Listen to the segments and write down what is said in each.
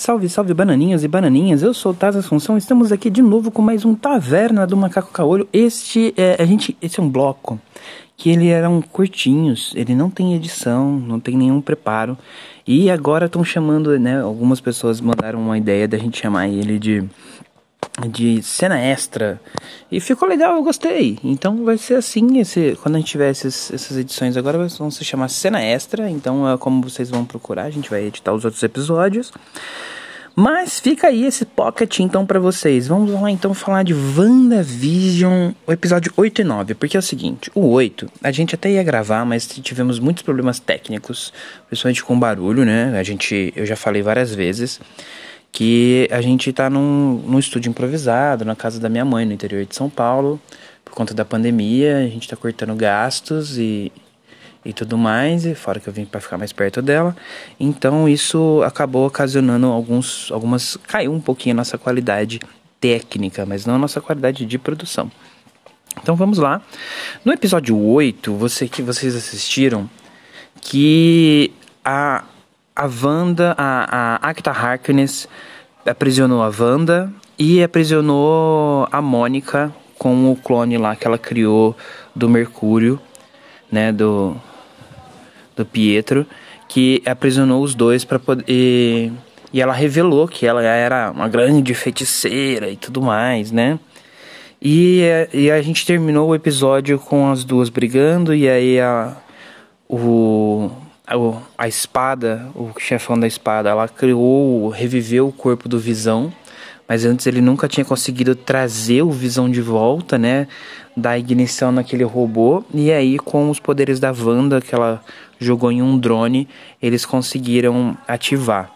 Salve, salve bananinhos e bananinhas, eu sou o Taz Assunção, estamos aqui de novo com mais um Taverna do Macaco Caolho. Este é, a gente, esse é um bloco que ele eram curtinhos, ele não tem edição, não tem nenhum preparo. E agora estão chamando, né, algumas pessoas mandaram uma ideia da gente chamar ele de de cena extra. E ficou legal, eu gostei. Então vai ser assim, esse, quando a gente tiver esses, essas edições agora, vão se chamar cena extra. Então é como vocês vão procurar, a gente vai editar os outros episódios. Mas fica aí esse pocket então para vocês. Vamos lá então falar de WandaVision, o episódio 8 e 9. Porque é o seguinte, o 8, a gente até ia gravar, mas tivemos muitos problemas técnicos, principalmente com barulho, né? A gente, eu já falei várias vezes que a gente está num, num estúdio improvisado na casa da minha mãe, no interior de São Paulo, por conta da pandemia, a gente está cortando gastos e, e tudo mais, e fora que eu vim para ficar mais perto dela. Então isso acabou ocasionando alguns algumas caiu um pouquinho a nossa qualidade técnica, mas não a nossa qualidade de produção. Então vamos lá. No episódio 8, você que vocês assistiram que a a Wanda, a, a Acta Harkness aprisionou a Wanda e aprisionou a Mônica com o clone lá que ela criou do Mercúrio, né, do do Pietro, que aprisionou os dois para poder e, e ela revelou que ela era uma grande feiticeira e tudo mais, né? E, e a gente terminou o episódio com as duas brigando e aí a o a espada, o chefão da espada, ela criou, reviveu o corpo do Visão, mas antes ele nunca tinha conseguido trazer o Visão de volta, né? Dar ignição naquele robô. E aí, com os poderes da Wanda, que ela jogou em um drone, eles conseguiram ativar.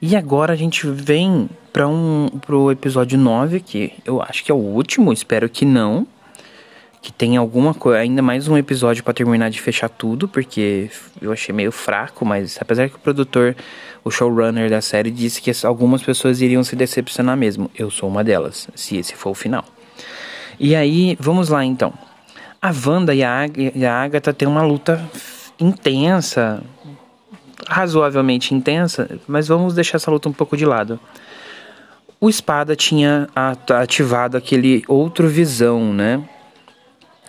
E agora a gente vem para um pro episódio 9, que eu acho que é o último, espero que não que tem alguma coisa, ainda mais um episódio para terminar de fechar tudo, porque eu achei meio fraco, mas apesar que o produtor, o showrunner da série disse que algumas pessoas iriam se decepcionar mesmo. Eu sou uma delas, se esse for o final. E aí, vamos lá então. A Wanda e a, Ag e a Agatha têm uma luta intensa, razoavelmente intensa, mas vamos deixar essa luta um pouco de lado. O Espada tinha ativado aquele outro visão, né?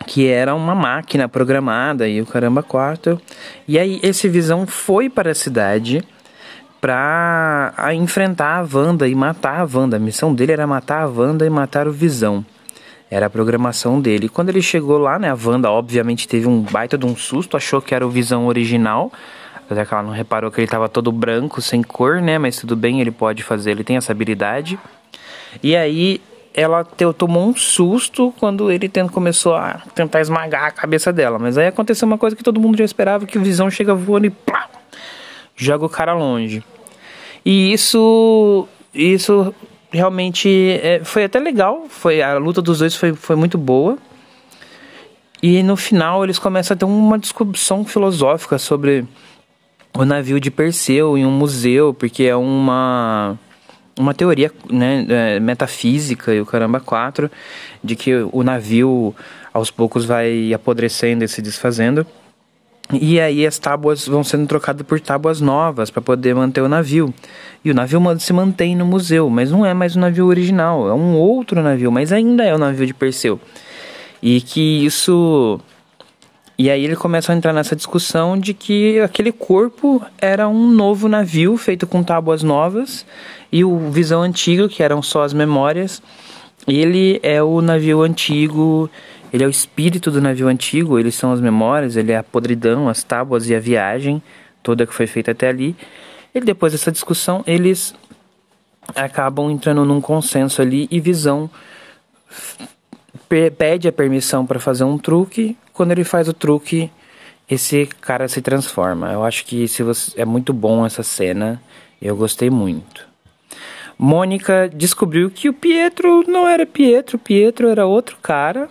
Que era uma máquina programada e o caramba quatro. E aí esse Visão foi para a cidade para enfrentar a Wanda e matar a Wanda. A missão dele era matar a Wanda e matar o Visão. Era a programação dele. Quando ele chegou lá, né, a Wanda obviamente teve um baita de um susto, achou que era o Visão original. Apesar que ela não reparou que ele estava todo branco, sem cor, né? Mas tudo bem, ele pode fazer, ele tem essa habilidade. E aí ela tomou um susto quando ele começou a tentar esmagar a cabeça dela. Mas aí aconteceu uma coisa que todo mundo já esperava, que o Visão chega voando e pá, joga o cara longe. E isso, isso realmente é, foi até legal. Foi a luta dos dois foi, foi muito boa. E no final eles começam a ter uma discussão filosófica sobre o navio de Perseu em um museu, porque é uma uma teoria né, é, metafísica e o caramba quatro de que o navio aos poucos vai apodrecendo e se desfazendo. E aí as tábuas vão sendo trocadas por tábuas novas para poder manter o navio. E o navio se mantém no museu, mas não é mais o navio original, é um outro navio, mas ainda é o navio de Perseu. E que isso e aí ele começa a entrar nessa discussão de que aquele corpo era um novo navio feito com tábuas novas e o Visão Antigo, que eram só as memórias, ele é o navio antigo, ele é o espírito do navio antigo, eles são as memórias, ele é a podridão, as tábuas e a viagem toda que foi feita até ali. E depois dessa discussão, eles acabam entrando num consenso ali e Visão pede a permissão para fazer um truque. Quando ele faz o truque, esse cara se transforma. Eu acho que se você, é muito bom essa cena. Eu gostei muito. Mônica descobriu que o Pietro não era Pietro, Pietro era outro cara.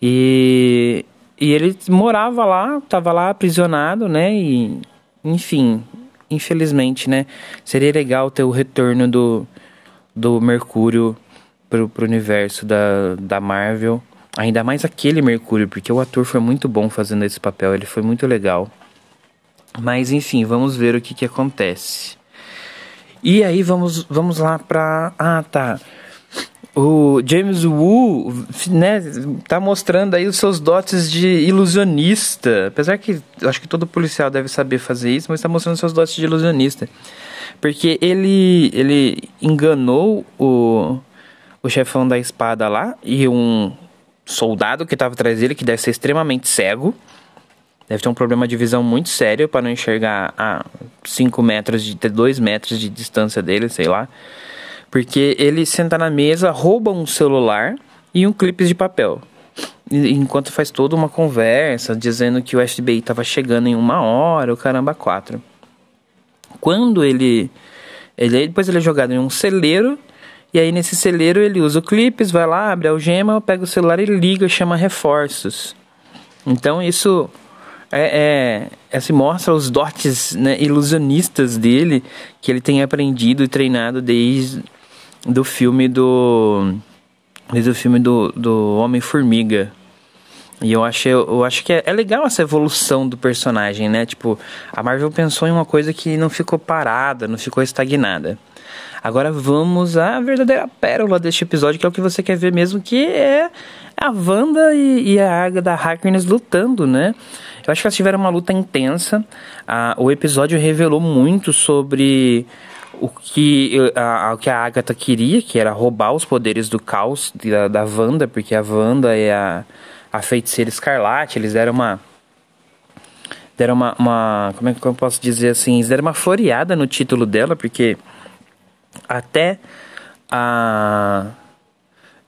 E, e ele morava lá, estava lá aprisionado, né? E, enfim, infelizmente, né? Seria legal ter o retorno do, do Mercúrio pro, pro universo da, da Marvel. Ainda mais aquele Mercúrio, porque o ator foi muito bom fazendo esse papel, ele foi muito legal. Mas enfim, vamos ver o que, que acontece. E aí vamos, vamos lá pra. Ah, tá. O James Wu, né, tá mostrando aí os seus dotes de ilusionista. Apesar que acho que todo policial deve saber fazer isso, mas tá mostrando seus dotes de ilusionista. Porque ele ele enganou o o chefão da espada lá e um soldado que estava atrás dele, que deve ser extremamente cego. Deve ter um problema de visão muito sério para não enxergar a 5 metros, de 2 metros de distância dele, sei lá. Porque ele senta na mesa, rouba um celular e um clipe de papel. Enquanto faz toda uma conversa dizendo que o FBI estava chegando em uma hora, o caramba, quatro. Quando ele, ele. Depois ele é jogado em um celeiro e aí nesse celeiro ele usa o clipes, vai lá, abre a algema, pega o celular e liga, chama reforços. Então isso é, é, é se mostra os dotes né, ilusionistas dele que ele tem aprendido e treinado desde do filme do desde o filme do, do Homem Formiga. E eu acho, eu acho que é, é, legal essa evolução do personagem, né? Tipo, a Marvel pensou em uma coisa que não ficou parada, não ficou estagnada. Agora vamos à verdadeira pérola deste episódio, que é o que você quer ver mesmo, que é a Wanda e, e a Agatha Harkness lutando, né? Eu acho que elas tiveram uma luta intensa. Ah, o episódio revelou muito sobre o que a, o que a Agatha queria, que era roubar os poderes do caos da, da Wanda, porque a Wanda é a, a feiticeira escarlate, eles deram uma deram uma, uma como é que eu posso dizer assim, eles deram uma floreada no título dela, porque até a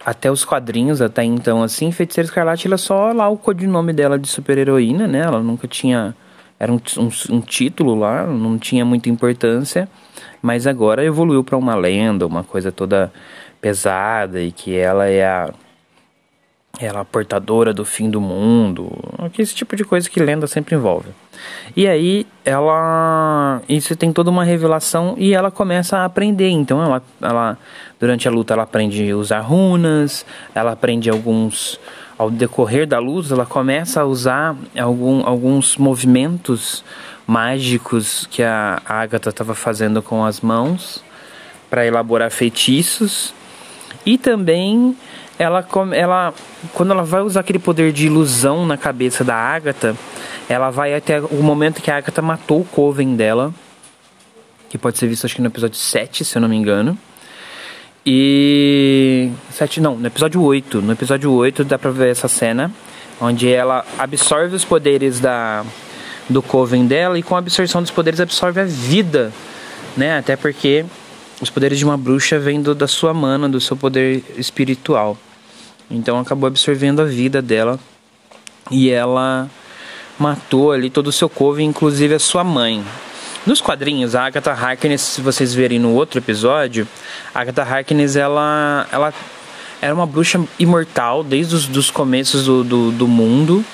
até os quadrinhos até então assim feiticeira escarlate ela é só lá o codinome dela de super heroína né? Ela nunca tinha era um, um, um, título lá não tinha muita importância mas agora evoluiu para uma lenda uma coisa toda pesada e que ela é a ela é portadora do fim do mundo, esse tipo de coisa que lenda sempre envolve. E aí ela isso tem toda uma revelação e ela começa a aprender. Então ela, ela durante a luta ela aprende a usar runas, ela aprende alguns ao decorrer da luz, ela começa a usar algum, alguns movimentos mágicos que a Agatha estava fazendo com as mãos para elaborar feitiços e também ela, ela quando ela vai usar aquele poder de ilusão na cabeça da Agatha, ela vai até o momento que a Agatha matou o Coven dela, que pode ser visto acho que no episódio 7, se eu não me engano. E 7 não, no episódio 8, no episódio 8 dá pra ver essa cena onde ela absorve os poderes da do Coven dela e com a absorção dos poderes absorve a vida, né? Até porque os poderes de uma bruxa vêm do, da sua mana, do seu poder espiritual. Então acabou absorvendo a vida dela e ela matou ali todo o seu coven, inclusive a sua mãe. Nos quadrinhos, a Agatha Harkness, se vocês verem no outro episódio, a Agatha Harkness ela, ela era uma bruxa imortal desde os dos começos do, do, do mundo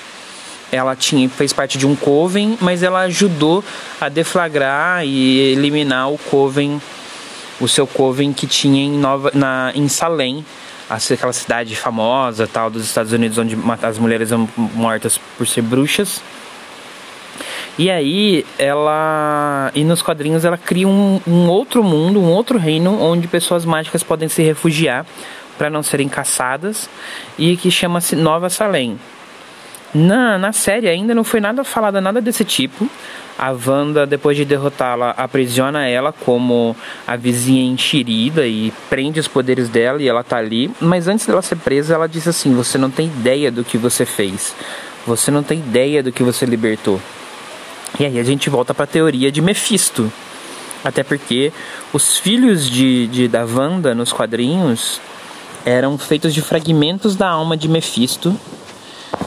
ela tinha fez parte de um coven, mas ela ajudou a deflagrar e eliminar o coven o seu coven que tinha em, Nova, na, em Salem, aquela cidade famosa tal dos Estados Unidos onde as mulheres são mortas por ser bruxas. E aí ela e nos quadrinhos ela cria um, um outro mundo, um outro reino onde pessoas mágicas podem se refugiar para não serem caçadas e que chama-se Nova Salem. Na, na série ainda não foi nada falado nada desse tipo. A Wanda, depois de derrotá-la, aprisiona ela como a vizinha enxerida e prende os poderes dela e ela tá ali. Mas antes dela ser presa, ela diz assim: Você não tem ideia do que você fez. Você não tem ideia do que você libertou. E aí a gente volta para a teoria de Mephisto. Até porque os filhos de, de, da Wanda nos quadrinhos eram feitos de fragmentos da alma de Mephisto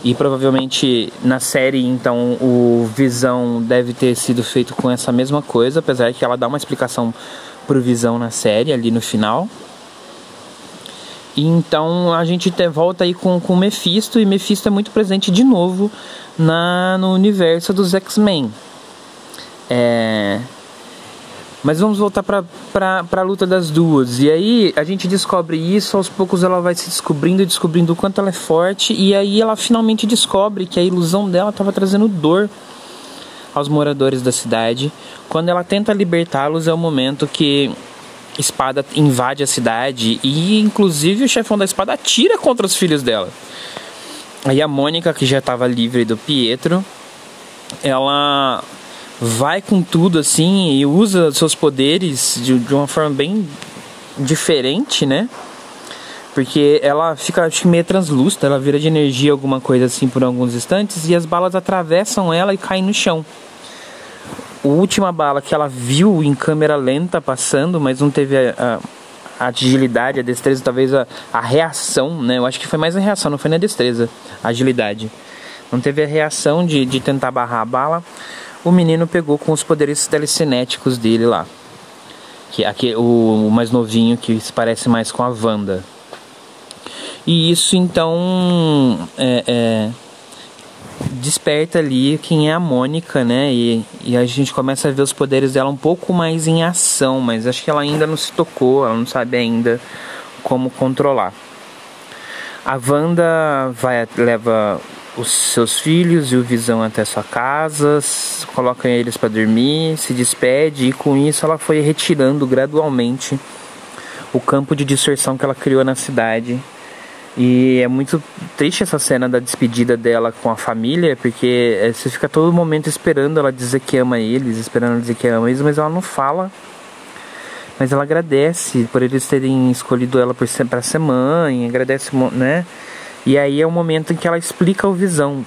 e provavelmente na série, então, o Visão deve ter sido feito com essa mesma coisa, apesar que ela dá uma explicação pro Visão na série, ali no final. E então a gente te, volta aí com, com Mephisto, e Mephisto é muito presente de novo na, no universo dos X-Men. É, mas vamos voltar para a luta das duas. E aí a gente descobre isso, aos poucos ela vai se descobrindo e descobrindo o quanto ela é forte. E aí ela finalmente descobre que a ilusão dela estava trazendo dor aos moradores da cidade. Quando ela tenta libertá-los, é o momento que espada invade a cidade e inclusive o chefão da espada atira contra os filhos dela. Aí a Mônica, que já estava livre do Pietro, ela vai com tudo assim e usa seus poderes de, de uma forma bem diferente, né? Porque ela fica acho, meio translúcida, ela vira de energia alguma coisa assim por alguns instantes e as balas atravessam ela e caem no chão. A última bala que ela viu em câmera lenta passando, mas não teve a, a, a agilidade, a destreza, talvez a, a reação, né? Eu acho que foi mais a reação, não foi nem a destreza, a agilidade. Não teve a reação de, de tentar barrar a bala. O menino pegou com os poderes telecinéticos dele lá. Que aqui, o, o mais novinho que se parece mais com a Wanda. E isso então é, é, desperta ali quem é a Mônica, né? E, e a gente começa a ver os poderes dela um pouco mais em ação, mas acho que ela ainda não se tocou, ela não sabe ainda como controlar. A Wanda vai, leva os seus filhos e o Visão até sua casa, coloca eles para dormir, se despede e com isso ela foi retirando gradualmente o campo de distorção que ela criou na cidade e é muito triste essa cena da despedida dela com a família, porque eh, você fica todo momento esperando ela dizer que ama eles, esperando ela dizer que ama eles, mas ela não fala. Mas ela agradece por eles terem escolhido ela para ser mãe, agradece, né? E aí é o momento em que ela explica o Visão.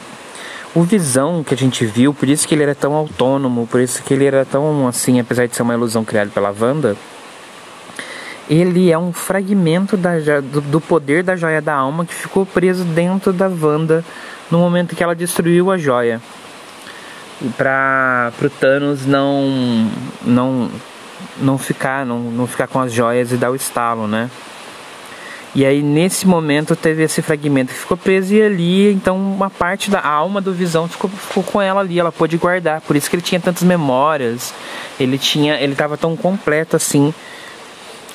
O Visão que a gente viu, por isso que ele era tão autônomo, por isso que ele era tão assim, apesar de ser uma ilusão criada pela Wanda, ele é um fragmento da, do, do, poder da joia da alma que ficou preso dentro da Wanda no momento que ela destruiu a joia. Para o Thanos não não não ficar não, não ficar com as joias e dar o estalo, né? E aí nesse momento teve esse fragmento que ficou preso e ali então uma parte da alma do Visão ficou, ficou com ela ali, ela pôde guardar. Por isso que ele tinha tantas memórias, ele tinha, ele estava tão completo assim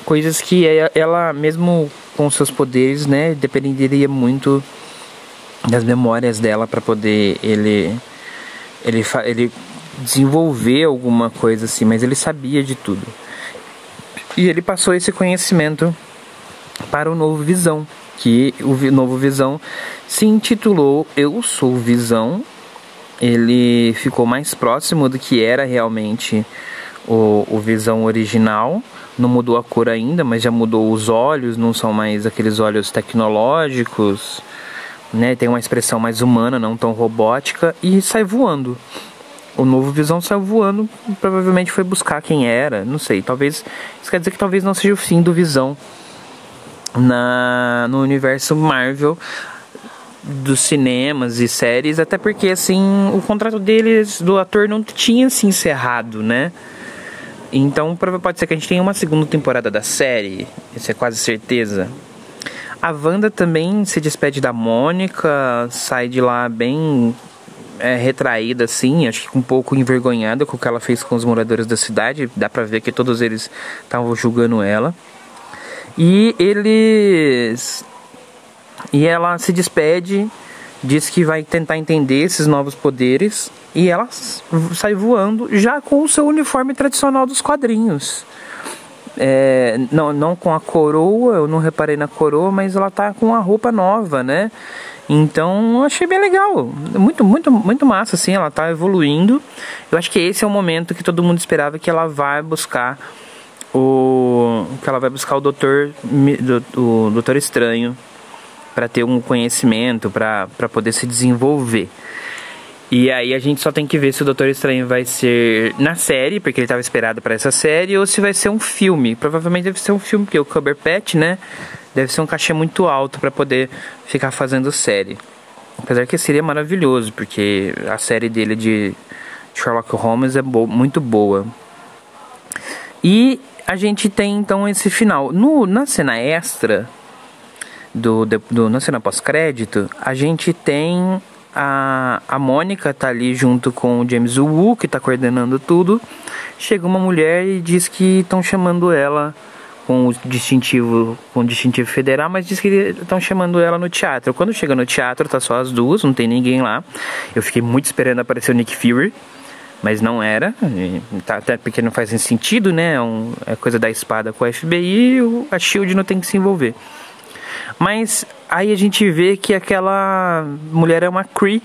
coisas que ela mesmo com seus poderes, né, dependeria muito das memórias dela para poder ele ele ele desenvolver alguma coisa assim, mas ele sabia de tudo. E ele passou esse conhecimento para o novo Visão, que o novo Visão se intitulou Eu Sou Visão. Ele ficou mais próximo do que era realmente o, o Visão original não mudou a cor ainda, mas já mudou os olhos, não são mais aqueles olhos tecnológicos, né? Tem uma expressão mais humana, não tão robótica e sai voando. O novo Visão saiu voando, provavelmente foi buscar quem era, não sei. Talvez isso quer dizer que talvez não seja o fim do Visão na no universo Marvel dos cinemas e séries, até porque assim o contrato deles do ator não tinha se encerrado, né? Então pode ser que a gente tenha uma segunda temporada da série, isso é quase certeza. A Wanda também se despede da Mônica, sai de lá bem é, retraída assim, acho que um pouco envergonhada com o que ela fez com os moradores da cidade. Dá pra ver que todos eles estavam julgando ela. E eles. E ela se despede, diz que vai tentar entender esses novos poderes e ela sai voando já com o seu uniforme tradicional dos quadrinhos. É, não, não com a coroa, eu não reparei na coroa, mas ela tá com a roupa nova, né? Então achei bem legal, muito, muito, muito massa, assim, ela tá evoluindo. Eu acho que esse é o momento que todo mundo esperava que ela vai buscar o. que ela vai buscar o Doutor, o Doutor Estranho para ter um conhecimento, para poder se desenvolver. E aí a gente só tem que ver se o Doutor Estranho vai ser na série, porque ele estava esperado para essa série, ou se vai ser um filme. Provavelmente deve ser um filme, porque o Cumberbatch, né, deve ser um cachê muito alto para poder ficar fazendo série. Apesar que seria maravilhoso, porque a série dele de Sherlock Holmes é bo muito boa. E a gente tem então esse final. No, na cena extra, do, do, na cena pós-crédito, a gente tem a, a Mônica tá ali junto com o James Wu, que tá coordenando tudo. Chega uma mulher e diz que estão chamando ela com o distintivo, com o distintivo federal, mas diz que estão chamando ela no teatro. Quando chega no teatro, tá só as duas, não tem ninguém lá. Eu fiquei muito esperando aparecer o Nick Fury, mas não era, tá, até porque não faz sentido, né? É, um, é coisa da espada com a FBI a Shield não tem que se envolver. Mas aí a gente vê que aquela mulher é uma Cree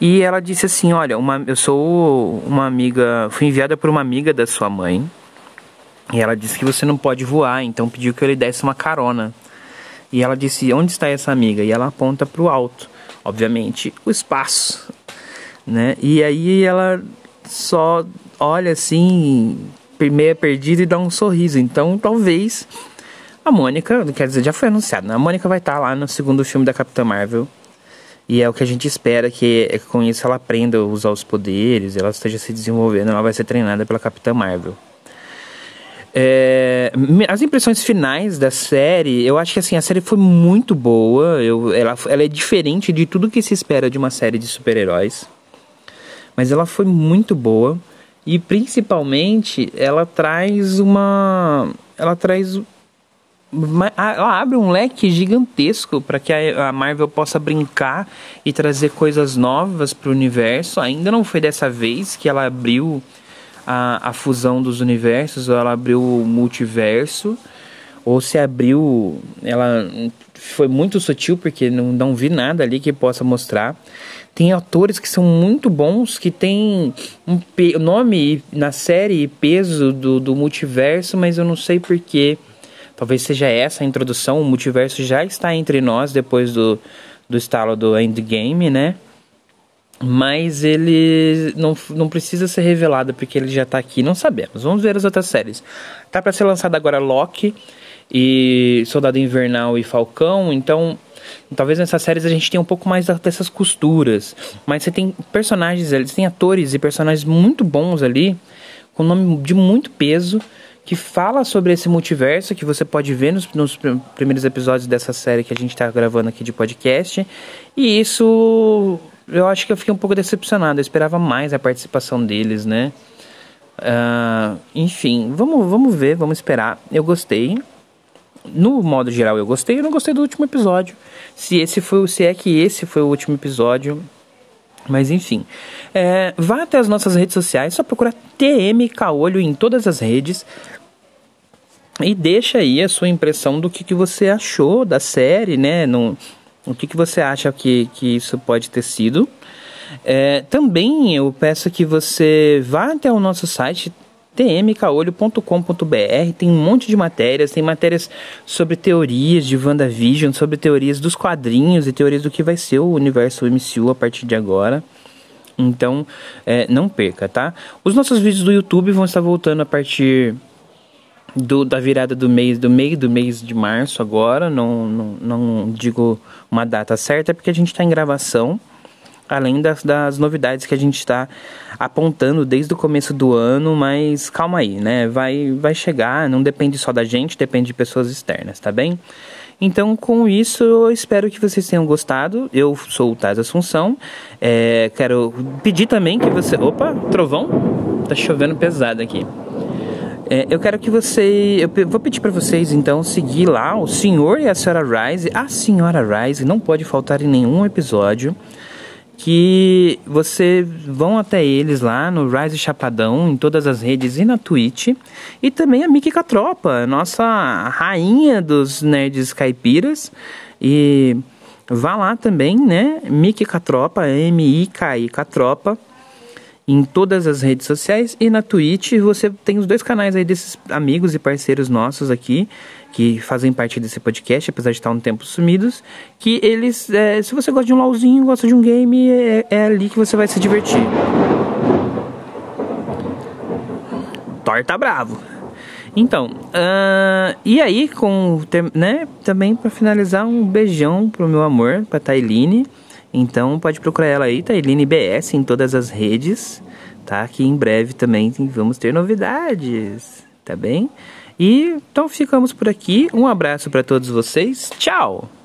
e ela disse assim: Olha, uma, eu sou uma amiga, fui enviada por uma amiga da sua mãe e ela disse que você não pode voar, então pediu que eu lhe desse uma carona. E ela disse: Onde está essa amiga? E ela aponta para o alto, obviamente, o espaço, né? E aí ela só olha assim, meia perdida e dá um sorriso. Então talvez a Mônica, quer dizer, já foi anunciado, né? A Mônica vai estar lá no segundo filme da Capitã Marvel. E é o que a gente espera que é, com isso ela aprenda a usar os poderes, ela esteja se desenvolvendo, ela vai ser treinada pela Capitã Marvel. É, as impressões finais da série, eu acho que assim, a série foi muito boa. Eu, ela, ela é diferente de tudo que se espera de uma série de super-heróis. Mas ela foi muito boa. E principalmente ela traz uma. Ela traz ela abre um leque gigantesco para que a Marvel possa brincar e trazer coisas novas para o universo. Ainda não foi dessa vez que ela abriu a, a fusão dos universos, ou ela abriu o multiverso, ou se abriu. Ela foi muito sutil porque não, não vi nada ali que possa mostrar. Tem atores que são muito bons, que tem um nome na série e peso do, do multiverso, mas eu não sei porquê. Talvez seja essa a introdução. O multiverso já está entre nós depois do, do estalo do Endgame, né? Mas ele não, não precisa ser revelado porque ele já está aqui. Não sabemos. Vamos ver as outras séries. Tá para ser lançado agora Loki e Soldado Invernal e Falcão. Então, talvez nessas séries a gente tenha um pouco mais dessas costuras. Mas você tem personagens, eles têm atores e personagens muito bons ali, com nome de muito peso que fala sobre esse multiverso que você pode ver nos, nos primeiros episódios dessa série que a gente está gravando aqui de podcast. E isso eu acho que eu fiquei um pouco decepcionado. Eu esperava mais a participação deles, né? Uh, enfim, vamos, vamos ver, vamos esperar. Eu gostei. No modo geral, eu gostei. Eu não gostei do último episódio. Se esse foi, se é que esse foi o último episódio, mas enfim, é, vá até as nossas redes sociais, só procura TM Caolho em todas as redes. E deixa aí a sua impressão do que, que você achou da série, né? No, o que, que você acha que, que isso pode ter sido. É, também eu peço que você vá até o nosso site tmcaolho.com.br tem um monte de matérias, tem matérias sobre teorias de WandaVision, sobre teorias dos quadrinhos e teorias do que vai ser o universo MCU a partir de agora. Então, é, não perca, tá? Os nossos vídeos do YouTube vão estar voltando a partir do, da virada do mês, do meio do mês de março agora, não, não, não digo uma data certa, porque a gente está em gravação, além das, das novidades que a gente está apontando desde o começo do ano, mas calma aí, né? Vai, vai chegar, não depende só da gente, depende de pessoas externas, tá bem? Então, com isso, eu espero que vocês tenham gostado. Eu sou o Taz Assunção. É, quero pedir também que você. Opa, trovão? Tá chovendo pesado aqui. É, eu quero que você. Eu vou pedir para vocês então seguir lá o Senhor e a Senhora Rise. A Senhora Rise não pode faltar em nenhum episódio. Que você vão até eles lá no Rise Chapadão, em todas as redes e na Twitch. E também a Miki Catropa, nossa rainha dos nerds caipiras. E vá lá também, né? Miki Catropa, M-I-K-I Catropa em todas as redes sociais e na Twitch você tem os dois canais aí desses amigos e parceiros nossos aqui que fazem parte desse podcast, apesar de estar um tempo sumidos, que eles, é, se você gosta de um LOLzinho, gosta de um game, é, é ali que você vai se divertir. Thor tá bravo. Então, uh, e aí, com, né, também para finalizar, um beijão pro meu amor, pra Tailine. Então pode procurar ela aí, Tailine BS, em todas as redes, tá? Que em breve também vamos ter novidades, tá bem? E então ficamos por aqui. Um abraço para todos vocês. Tchau!